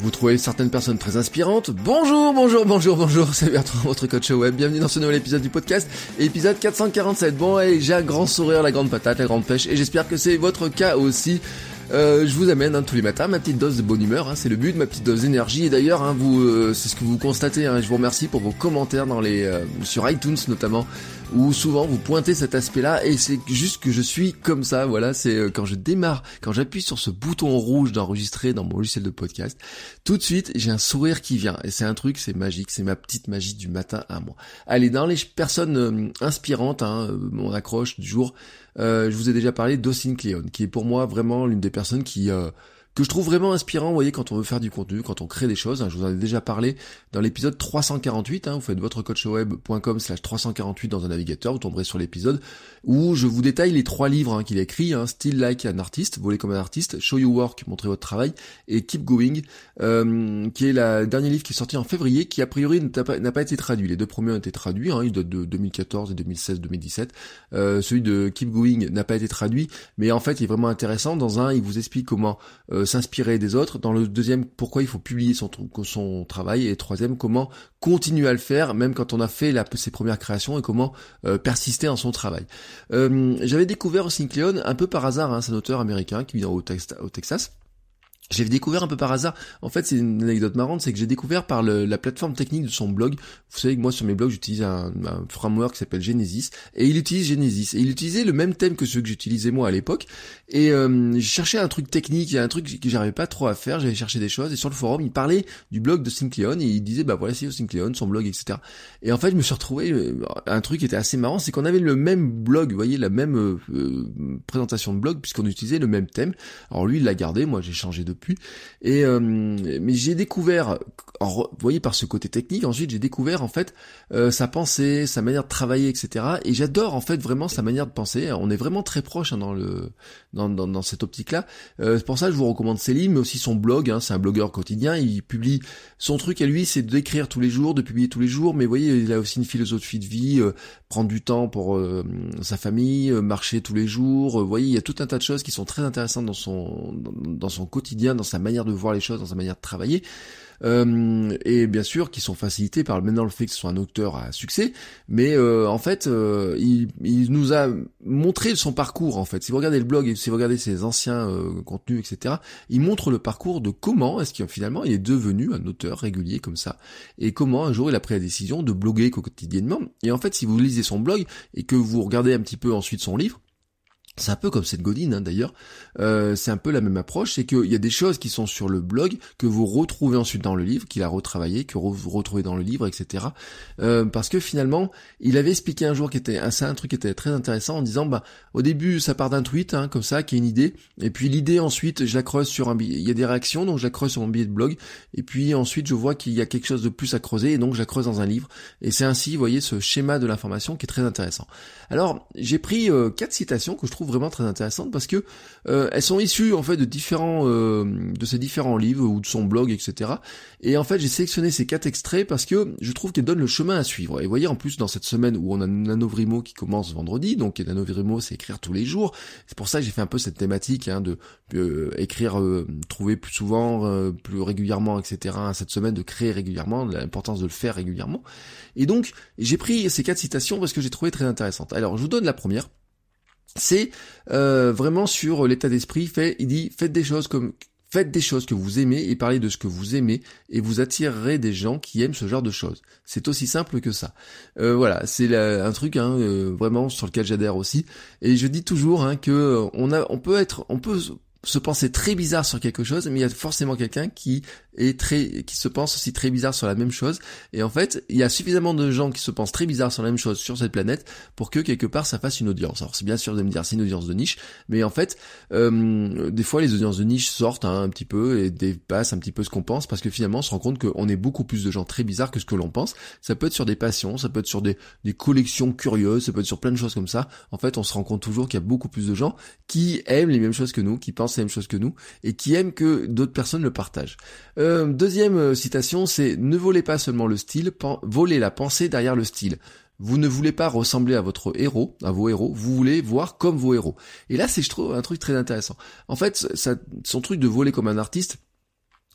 Vous trouvez certaines personnes très inspirantes Bonjour, bonjour, bonjour, bonjour, c'est Bertrand, votre coach web. Bienvenue dans ce nouvel épisode du podcast, épisode 447. Bon, et j'ai un grand sourire, la grande patate, la grande pêche, et j'espère que c'est votre cas aussi. Euh, je vous amène hein, tous les matins ma petite dose de bonne humeur, hein, c'est le but, ma petite dose d'énergie. Et d'ailleurs, hein, vous, euh, c'est ce que vous constatez. Hein, je vous remercie pour vos commentaires dans les euh, sur iTunes notamment, où souvent vous pointez cet aspect-là. Et c'est juste que je suis comme ça. Voilà, c'est quand je démarre, quand j'appuie sur ce bouton rouge d'enregistrer dans mon logiciel de podcast, tout de suite j'ai un sourire qui vient. Et c'est un truc, c'est magique, c'est ma petite magie du matin à moi. Allez, dans les personnes inspirantes, mon accroche du jour. Euh, je vous ai déjà parlé d'Austin Cleon, qui est pour moi vraiment l'une des personnes qui euh, que je trouve vraiment inspirant, vous voyez, quand on veut faire du contenu, quand on crée des choses. Hein, je vous en ai déjà parlé dans l'épisode 348. Hein, vous faites votrecoachweb.com slash 348 dans un navigateur, vous tomberez sur l'épisode où je vous détaille les trois livres hein, qu'il a écrits, Still Like an Artist, Voler comme un artiste, Show You Work, Montrer votre travail, et Keep Going, euh, qui est le dernier livre qui est sorti en février, qui a priori n'a pas, été traduit. Les deux premiers ont été traduits, ils datent de 2014 et 2016-2017. Euh, celui de Keep Going n'a pas été traduit, mais en fait il est vraiment intéressant. Dans un, il vous explique comment euh, s'inspirer des autres. Dans le deuxième, pourquoi il faut publier son, travail. Et troisième, comment continuer à le faire, même quand on a fait ses premières créations et comment euh, persister en son travail. Euh, j'avais découvert Cleon un peu par hasard, hein, c'est un auteur américain qui vit au Texas j'ai découvert un peu par hasard. En fait, c'est une anecdote marrante, c'est que j'ai découvert par la plateforme technique de son blog. Vous savez que moi, sur mes blogs, j'utilise un, framework qui s'appelle Genesis, et il utilise Genesis. Et il utilisait le même thème que ceux que j'utilisais moi à l'époque. Et euh, j'ai cherché un truc technique, un truc que j'arrivais pas trop à faire. J'avais cherché des choses, et sur le forum, il parlait du blog de Syncleon, et il disait, bah voilà, c'est Syncleon, son blog, etc. Et en fait, je me suis retrouvé euh, un truc qui était assez marrant, c'est qu'on avait le même blog, vous voyez, la même euh, présentation de blog, puisqu'on utilisait le même thème. Alors lui, il l'a gardé, moi j'ai changé de et euh, mais j'ai découvert, vous voyez par ce côté technique, ensuite j'ai découvert en fait euh, sa pensée, sa manière de travailler, etc. Et j'adore en fait vraiment sa manière de penser. On est vraiment très proche hein, dans le dans, dans, dans cette optique-là. Euh, c'est pour ça que je vous recommande livres, mais aussi son blog. Hein, c'est un blogueur quotidien. Il publie son truc à lui, c'est d'écrire tous les jours, de publier tous les jours. Mais vous voyez, il a aussi une philosophie de vie, prendre du temps pour sa famille, marcher tous les jours. vous voyez, il y a tout un tas de choses qui sont très intéressantes dans son dans son quotidien, dans sa manière de voir les choses, dans sa manière de travailler. Euh, et bien sûr qui sont facilités par maintenant le fait que ce soit un auteur à succès, mais euh, en fait euh, il, il, nous a montré son parcours en fait. Si vous regardez le blog et si vous regardez ses anciens contenus, etc., il montre le parcours de comment est-ce qu'il finalement il est devenu un auteur régulier comme ça, et comment un jour il a pris la décision de bloguer quotidiennement. Et en fait, si vous lisez son blog et que vous regardez un petit peu ensuite son livre, c'est un peu comme cette godine hein, d'ailleurs, euh, c'est un peu la même approche, c'est qu'il y a des choses qui sont sur le blog que vous retrouvez ensuite dans le livre, qu'il a retravaillé, que vous retrouvez dans le livre, etc. Euh, parce que finalement, il avait expliqué un jour qui était un truc qui était très intéressant en disant bah au début ça part d'un tweet hein, comme ça, qui est une idée, et puis l'idée ensuite je la creuse sur un billet, il y a des réactions donc je la creuse sur mon billet de blog, et puis ensuite je vois qu'il y a quelque chose de plus à creuser et donc je la creuse dans un livre, et c'est ainsi, vous voyez, ce schéma de l'information qui est très intéressant. Alors j'ai pris euh, quatre citations que je trouve vraiment très intéressantes parce que euh, elles sont issues en fait de différents euh, de ces différents livres ou de son blog, etc. Et en fait j'ai sélectionné ces quatre extraits parce que je trouve qu'elles donnent le chemin à suivre. Et vous voyez en plus dans cette semaine où on a Nanovrimo qui commence vendredi, donc Nanovrimo c'est écrire tous les jours. C'est pour ça que j'ai fait un peu cette thématique hein, de euh, écrire, trouver plus souvent, plus régulièrement, etc. Cette semaine de créer régulièrement, l'importance de le faire régulièrement. Et donc j'ai pris ces quatre citations parce que j'ai trouvé très intéressantes. Alors je vous donne la première c'est euh, vraiment sur l'état d'esprit. Fait, il dit faites des choses comme faites des choses que vous aimez et parlez de ce que vous aimez et vous attirerez des gens qui aiment ce genre de choses. C'est aussi simple que ça. Euh, voilà, c'est un truc hein, euh, vraiment sur lequel j'adhère aussi. Et je dis toujours hein, que on peut être, on peut se penser très bizarre sur quelque chose, mais il y a forcément quelqu'un qui et très, qui se pensent aussi très bizarres sur la même chose. Et en fait, il y a suffisamment de gens qui se pensent très bizarres sur la même chose sur cette planète pour que quelque part ça fasse une audience. Alors c'est bien sûr de me dire c'est une audience de niche, mais en fait, euh, des fois les audiences de niche sortent hein, un petit peu et dépassent un petit peu ce qu'on pense parce que finalement on se rend compte qu'on est beaucoup plus de gens très bizarres que ce que l'on pense. Ça peut être sur des passions, ça peut être sur des, des collections curieuses, ça peut être sur plein de choses comme ça. En fait, on se rend compte toujours qu'il y a beaucoup plus de gens qui aiment les mêmes choses que nous, qui pensent les mêmes choses que nous et qui aiment que d'autres personnes le partagent. Euh, deuxième euh, citation, c'est ne volez pas seulement le style, volez la pensée derrière le style. Vous ne voulez pas ressembler à votre héros, à vos héros, vous voulez voir comme vos héros. Et là, c'est, je trouve, un truc très intéressant. En fait, son truc de voler comme un artiste,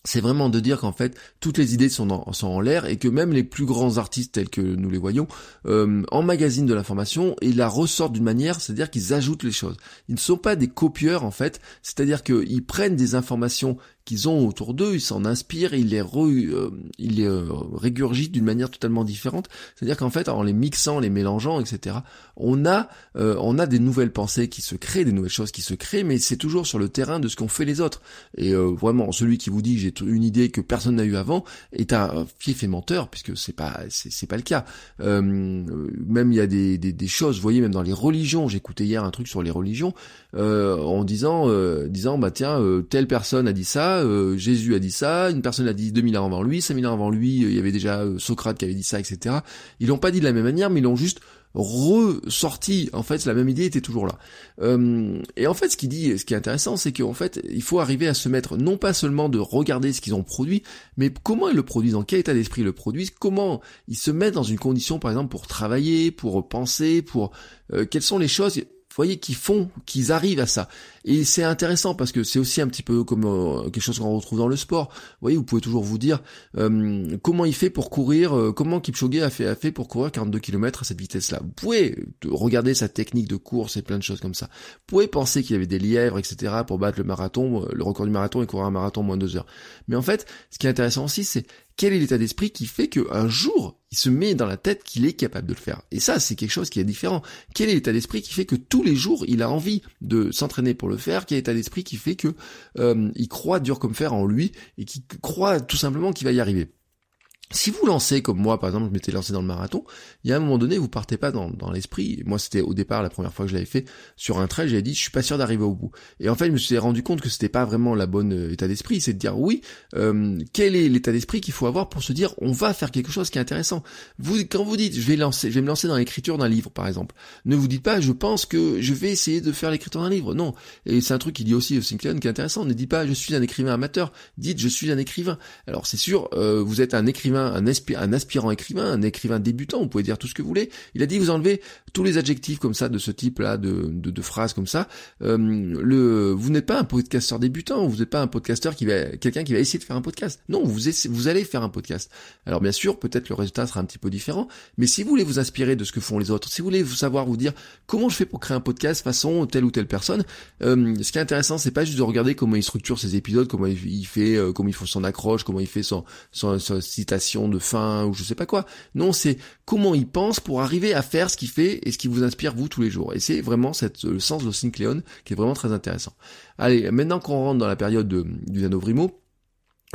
c'est vraiment de dire qu'en fait toutes les idées sont en, sont en l'air et que même les plus grands artistes tels que nous les voyons euh, emmagasinent de l'information et la ressortent d'une manière, c'est-à-dire qu'ils ajoutent les choses. Ils ne sont pas des copieurs en fait, c'est-à-dire qu'ils prennent des informations qu'ils ont autour d'eux, ils s'en inspirent, ils les, re, euh, ils les euh, régurgitent d'une manière totalement différente. C'est-à-dire qu'en fait, en les mixant, les mélangeant, etc., on a, euh, on a des nouvelles pensées qui se créent, des nouvelles choses qui se créent, mais c'est toujours sur le terrain de ce qu'ont fait les autres. Et vraiment, celui qui vous dit j'ai une idée que personne n'a eu avant est un fief et menteur, puisque c'est pas, c'est pas le cas. même il y a des, des, des, choses, vous voyez, même dans les religions. J'écoutais hier un truc sur les religions en disant, disant bah tiens, telle personne a dit ça euh, Jésus a dit ça, une personne l'a dit 2000 ans avant lui, 5000 ans avant lui, euh, il y avait déjà euh, Socrate qui avait dit ça, etc. Ils l'ont pas dit de la même manière, mais ils l'ont juste ressorti. En fait, la même idée était toujours là. et en fait, ce qui dit, ce qui est intéressant, c'est qu'en fait, il faut arriver à se mettre non pas seulement de regarder ce qu'ils ont produit, mais comment ils le produisent, dans quel état d'esprit ils le produisent, comment ils se mettent dans une condition, par exemple, pour travailler, pour penser, pour quelles sont les choses vous voyez, qui font, qu'ils arrivent à ça. Et c'est intéressant parce que c'est aussi un petit peu comme euh, quelque chose qu'on retrouve dans le sport. Vous voyez, vous pouvez toujours vous dire euh, comment il fait pour courir, euh, comment Kipchoge a fait, a fait pour courir 42 km à cette vitesse-là. Vous pouvez regarder sa technique de course et plein de choses comme ça. Vous pouvez penser qu'il y avait des lièvres, etc. pour battre le marathon, le record du marathon et courir un marathon moins de deux heures. Mais en fait, ce qui est intéressant aussi, c'est quel est l'état d'esprit qui fait qu'un jour, il se met dans la tête qu'il est capable de le faire. Et ça, c'est quelque chose qui est différent. Quel est l'état d'esprit qui fait que tous les jours, il a envie de s'entraîner pour le faire? Quel est l'état d'esprit qui fait que euh, il croit dur comme fer en lui et qui croit tout simplement qu'il va y arriver? Si vous lancez comme moi, par exemple, je m'étais lancé dans le marathon, il y a un moment donné, vous partez pas dans, dans l'esprit. Moi, c'était au départ la première fois que je l'avais fait sur un trail, j'avais dit, je suis pas sûr d'arriver au bout. Et en fait, je me suis rendu compte que c'était pas vraiment la bonne euh, état d'esprit, c'est de dire oui, euh, quel est l'état d'esprit qu'il faut avoir pour se dire, on va faire quelque chose qui est intéressant. Vous, quand vous dites, je vais lancer, je vais me lancer dans l'écriture d'un livre, par exemple, ne vous dites pas, je pense que je vais essayer de faire l'écriture d'un livre. Non. Et c'est un truc qui dit aussi au Sinclair qui est intéressant. Ne dites pas, je suis un écrivain amateur. Dites, je suis un écrivain. Alors c'est sûr, euh, vous êtes un écrivain un, un aspirant écrivain, un écrivain débutant, vous pouvez dire tout ce que vous voulez. Il a dit vous enlevez tous les adjectifs comme ça de ce type-là, de, de, phrases comme ça. Euh, le, vous n'êtes pas un podcasteur débutant, vous n'êtes pas un podcasteur qui va, quelqu'un qui va essayer de faire un podcast. Non, vous, vous allez faire un podcast. Alors bien sûr, peut-être le résultat sera un petit peu différent, mais si vous voulez vous inspirer de ce que font les autres, si vous voulez vous savoir vous dire comment je fais pour créer un podcast façon telle ou telle personne, euh, ce qui est intéressant, c'est pas juste de regarder comment il structure ses épisodes, comment il, fait, euh, comment il fait son accroche, comment il fait son, son, son citation de fin ou je sais pas quoi. Non, c'est comment il pense pour arriver à faire ce qu'il fait et ce qui vous inspire vous tous les jours. Et c'est vraiment cette, le sens de Syncléon qui est vraiment très intéressant. Allez, maintenant qu'on rentre dans la période de, du Nanovrimo,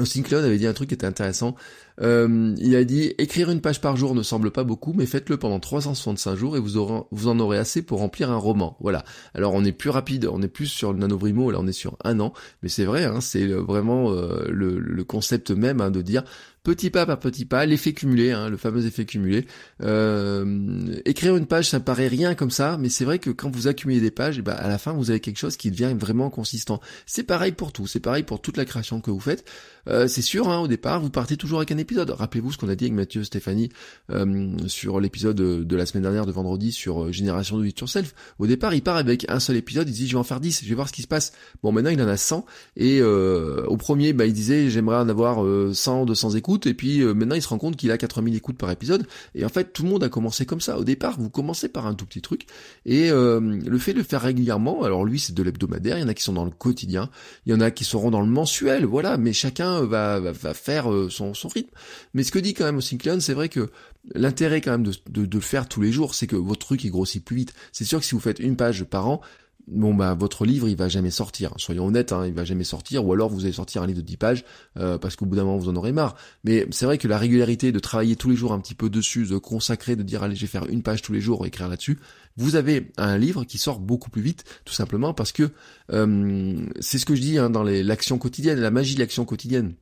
Sinclair avait dit un truc qui était intéressant. Euh, il a dit écrire une page par jour ne semble pas beaucoup, mais faites-le pendant 365 jours et vous, en aurez assez pour remplir un roman. Voilà. Alors on est plus rapide, on est plus sur le nanobrimo, là on est sur un an, mais c'est vrai, hein, c'est vraiment euh, le, le, concept même hein, de dire petit pas par petit pas, l'effet cumulé, hein, le fameux effet cumulé. Euh, écrire une page, ça paraît rien comme ça, mais c'est vrai que quand vous accumulez des pages, bah, à la fin, vous avez quelque chose qui devient vraiment consistant. C'est pareil pour tout, c'est pareil pour toute la création que vous faites. Euh, c'est sûr, hein, au départ, vous partez toujours avec un épisode. Rappelez-vous ce qu'on a dit avec Mathieu Stéphanie euh, sur l'épisode de, la semaine dernière de vendredi sur euh, Génération de It Yourself. Au départ, il part avec un seul épisode, il dit je vais en faire 10, je vais voir ce qui se passe. Bon, maintenant il en a 100, et au premier, bah, il disait j'aimerais en avoir 100, 200 écoutes, et puis euh, maintenant il se rend compte qu'il a 4000 écoutes par épisode, et en fait tout le monde a commencé comme ça. Au départ, vous commencez par un tout petit truc, et euh, le fait de le faire régulièrement, alors lui c'est de l'hebdomadaire, il y en a qui sont dans le quotidien, il y en a qui seront dans le mensuel, voilà, mais chacun va, va, faire euh, son, rythme. Mais ce que dit quand même aussi c'est vrai que l'intérêt quand même de, de, de, le faire tous les jours, c'est que votre truc il grossit plus vite. C'est sûr que si vous faites une page par an, bon bah votre livre il va jamais sortir. Soyons honnêtes, hein, il va jamais sortir, ou alors vous allez sortir un livre de 10 pages euh, parce qu'au bout d'un moment vous en aurez marre. Mais c'est vrai que la régularité de travailler tous les jours un petit peu dessus, de consacrer, de dire allez je vais faire une page tous les jours, écrire là-dessus, vous avez un livre qui sort beaucoup plus vite, tout simplement parce que euh, c'est ce que je dis hein, dans l'action quotidienne, la magie de l'action quotidienne.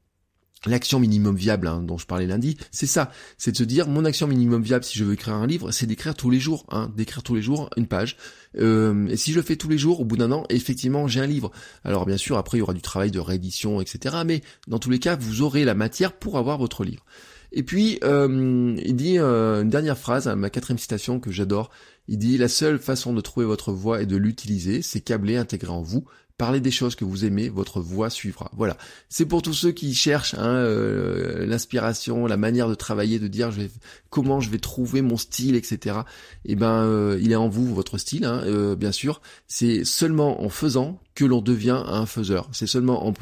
L'action minimum viable hein, dont je parlais lundi, c'est ça, c'est de se dire mon action minimum viable si je veux écrire un livre, c'est d'écrire tous les jours, hein, d'écrire tous les jours une page. Euh, et si je le fais tous les jours, au bout d'un an, effectivement, j'ai un livre. Alors bien sûr, après il y aura du travail de réédition, etc. Mais dans tous les cas, vous aurez la matière pour avoir votre livre. Et puis euh, il dit euh, une dernière phrase, ma quatrième citation que j'adore. Il dit la seule façon de trouver votre voix et de l'utiliser, c'est câbler, intégrer en vous. Parlez des choses que vous aimez, votre voix suivra. Voilà. C'est pour tous ceux qui cherchent hein, euh, l'inspiration, la manière de travailler, de dire comment je vais trouver mon style, etc. Eh ben, euh, il est en vous, votre style, hein, euh, bien sûr. C'est seulement en faisant que l'on devient un faiseur. C'est seulement en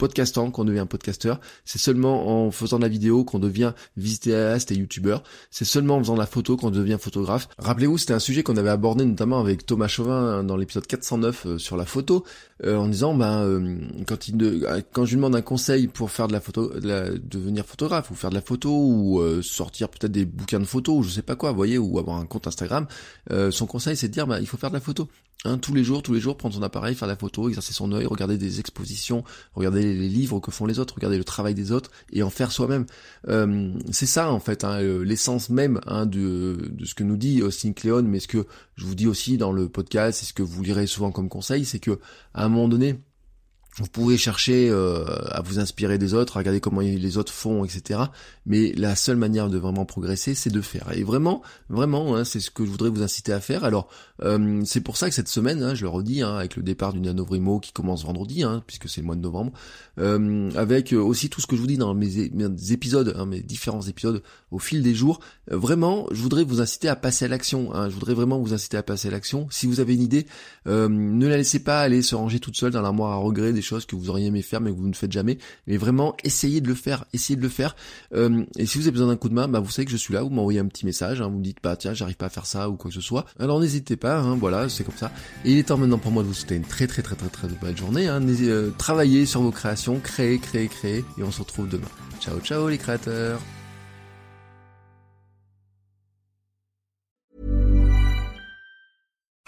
podcastant qu'on devient podcasteur. C'est seulement en faisant de la vidéo qu'on devient vidéaste et youtubeur. C'est seulement en faisant de la photo qu'on devient photographe. Rappelez-vous, c'était un sujet qu'on avait abordé notamment avec Thomas Chauvin hein, dans l'épisode 409 euh, sur la photo, euh, en disant, ben, euh, quand il quand je lui demande un conseil pour faire de la photo, de devenir photographe ou faire de la photo ou sortir peut-être des bouquins de photos ou je sais pas quoi, vous voyez, ou avoir un compte Instagram, son conseil c'est de dire, ben, il faut faire de la photo. Hein, tous les jours, tous les jours, prendre son appareil, faire la photo, exercer son œil, regarder des expositions, regarder les livres que font les autres, regarder le travail des autres et en faire soi-même. Euh, c'est ça en fait, hein, l'essence même hein, de, ce que nous dit Austin Kleon, mais ce que je vous dis aussi dans le podcast, et ce que vous lirez souvent comme conseil, c'est que à un moment donné, vous pouvez chercher euh, à vous inspirer des autres, à regarder comment les autres font, etc. Mais la seule manière de vraiment progresser, c'est de faire. Et vraiment, vraiment, hein, c'est ce que je voudrais vous inciter à faire. Alors, euh, c'est pour ça que cette semaine, hein, je le redis, hein, avec le départ du Nanovrimo qui commence vendredi, puisque c'est le mois de novembre, euh, avec aussi tout ce que je vous dis dans mes, mes épisodes, mes différents épisodes au fil des jours, vraiment, je voudrais vous inciter à passer à l'action. je voudrais vraiment vous inciter à passer à l'action. Si vous avez une idée, ne la laissez pas aller se ranger toute seule dans l'armoire à regret des choses que vous auriez aimé faire mais que vous ne faites jamais. Mais vraiment, essayez de le faire, essayez de le faire. Euh, et si vous avez besoin d'un coup de main, bah vous savez que je suis là, vous m'envoyez un petit message, hein, vous me dites bah tiens j'arrive pas à faire ça ou quoi que ce soit. Alors n'hésitez pas, hein, voilà, c'est comme ça. Et il est temps maintenant pour moi de vous souhaiter une très très très très très, belle journée. Hein. Euh, travaillez sur vos créations, créez, créez, créez, et on se retrouve demain. Ciao ciao les créateurs.